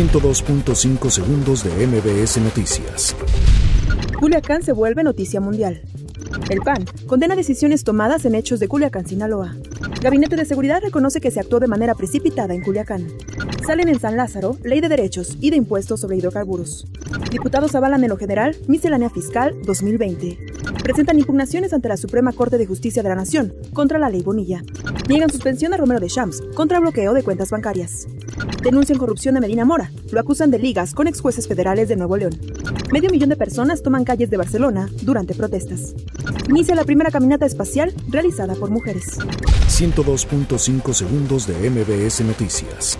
102.5 segundos de MBS Noticias. Culiacán se vuelve noticia mundial. El PAN condena decisiones tomadas en hechos de Culiacán, Sinaloa. Gabinete de Seguridad reconoce que se actuó de manera precipitada en Culiacán. Salen en San Lázaro Ley de Derechos y de Impuestos sobre Hidrocarburos. Diputados avalan en lo general Miscelánea Fiscal 2020. Presentan impugnaciones ante la Suprema Corte de Justicia de la Nación contra la Ley Bonilla. Niegan suspensión a Romero de Champs contra bloqueo de cuentas bancarias. Denuncian corrupción de Medina Mora. Lo acusan de ligas con ex jueces federales de Nuevo León. Medio millón de personas toman calles de Barcelona durante protestas. Inicia la primera caminata espacial realizada por mujeres. 102.5 segundos de MBS Noticias.